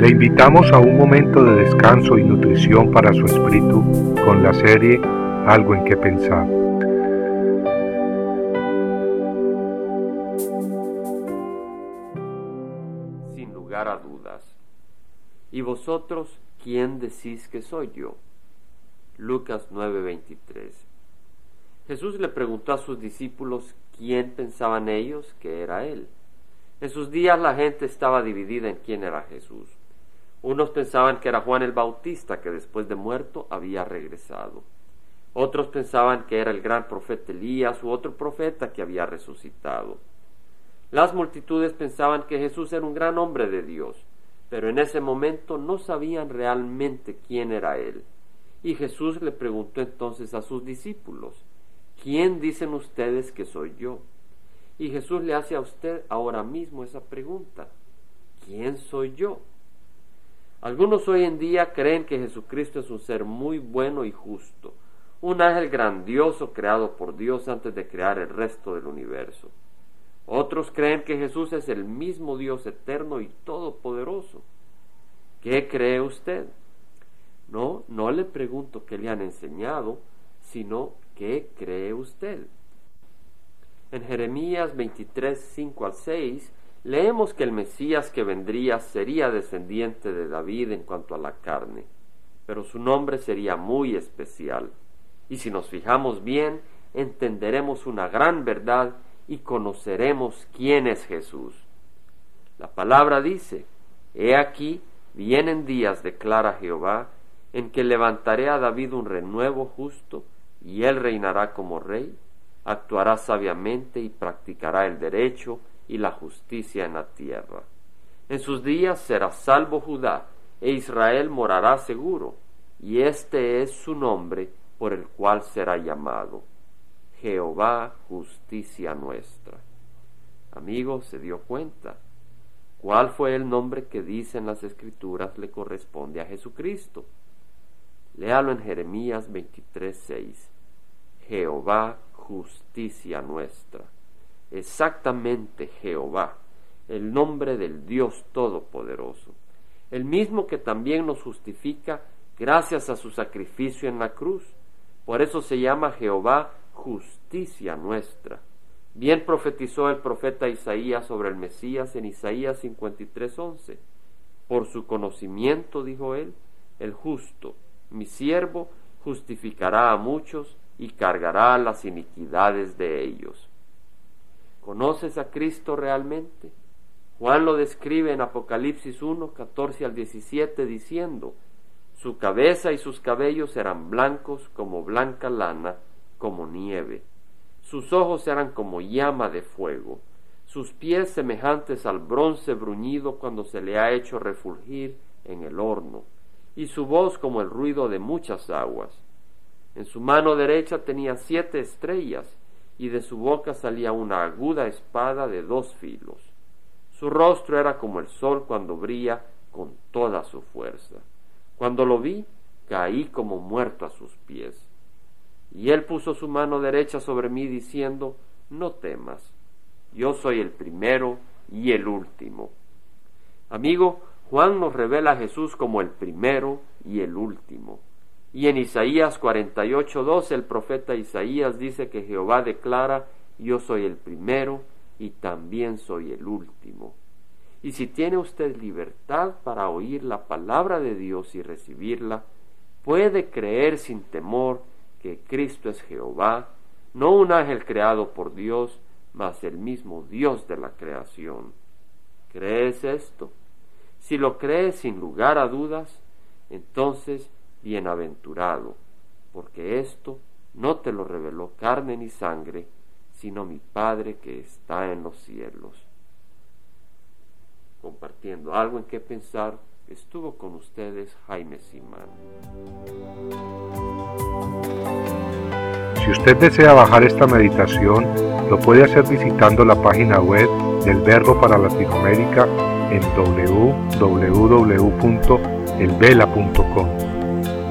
Le invitamos a un momento de descanso y nutrición para su espíritu con la serie Algo en que pensar. Sin lugar a dudas. ¿Y vosotros quién decís que soy yo? Lucas 9:23. Jesús le preguntó a sus discípulos quién pensaban ellos que era Él. En sus días la gente estaba dividida en quién era Jesús. Unos pensaban que era Juan el Bautista que después de muerto había regresado. Otros pensaban que era el gran profeta Elías u otro profeta que había resucitado. Las multitudes pensaban que Jesús era un gran hombre de Dios, pero en ese momento no sabían realmente quién era Él. Y Jesús le preguntó entonces a sus discípulos, ¿quién dicen ustedes que soy yo? Y Jesús le hace a usted ahora mismo esa pregunta. ¿Quién soy yo? Algunos hoy en día creen que Jesucristo es un ser muy bueno y justo, un ángel grandioso creado por Dios antes de crear el resto del universo. Otros creen que Jesús es el mismo Dios eterno y todopoderoso. ¿Qué cree usted? No, no le pregunto qué le han enseñado, sino qué cree usted. En Jeremías 23, 5 al 6, leemos que el Mesías que vendría sería descendiente de David en cuanto a la carne, pero su nombre sería muy especial. Y si nos fijamos bien, entenderemos una gran verdad y conoceremos quién es Jesús. La palabra dice, He aquí, vienen días, declara Jehová, en que levantaré a David un renuevo justo, y él reinará como rey actuará sabiamente y practicará el derecho y la justicia en la tierra. En sus días será salvo Judá, e Israel morará seguro, y este es su nombre por el cual será llamado Jehová justicia nuestra. Amigo, se dio cuenta. ¿Cuál fue el nombre que dicen las escrituras le corresponde a Jesucristo? Léalo en Jeremías 23:6. Jehová justicia nuestra. Exactamente Jehová, el nombre del Dios Todopoderoso, el mismo que también nos justifica gracias a su sacrificio en la cruz. Por eso se llama Jehová justicia nuestra. Bien profetizó el profeta Isaías sobre el Mesías en Isaías 53:11. Por su conocimiento, dijo él, el justo, mi siervo, justificará a muchos y cargará las iniquidades de ellos. ¿Conoces a Cristo realmente? Juan lo describe en Apocalipsis 1, 14 al 17 diciendo, su cabeza y sus cabellos eran blancos como blanca lana, como nieve. Sus ojos eran como llama de fuego, sus pies semejantes al bronce bruñido cuando se le ha hecho refulgir en el horno, y su voz como el ruido de muchas aguas. En su mano derecha tenía siete estrellas, y de su boca salía una aguda espada de dos filos. Su rostro era como el sol cuando brilla con toda su fuerza. Cuando lo vi, caí como muerto a sus pies. Y él puso su mano derecha sobre mí, diciendo, No temas, yo soy el primero y el último. Amigo, Juan nos revela a Jesús como el primero y el último. Y en Isaías 48:12 el profeta Isaías dice que Jehová declara, yo soy el primero y también soy el último. Y si tiene usted libertad para oír la palabra de Dios y recibirla, puede creer sin temor que Cristo es Jehová, no un ángel creado por Dios, mas el mismo Dios de la creación. ¿Crees esto? Si lo crees sin lugar a dudas, entonces bienaventurado, porque esto no te lo reveló carne ni sangre, sino mi Padre que está en los cielos. Compartiendo algo en qué pensar, estuvo con ustedes Jaime Simán. Si usted desea bajar esta meditación, lo puede hacer visitando la página web del Verbo para Latinoamérica en www.elvela.com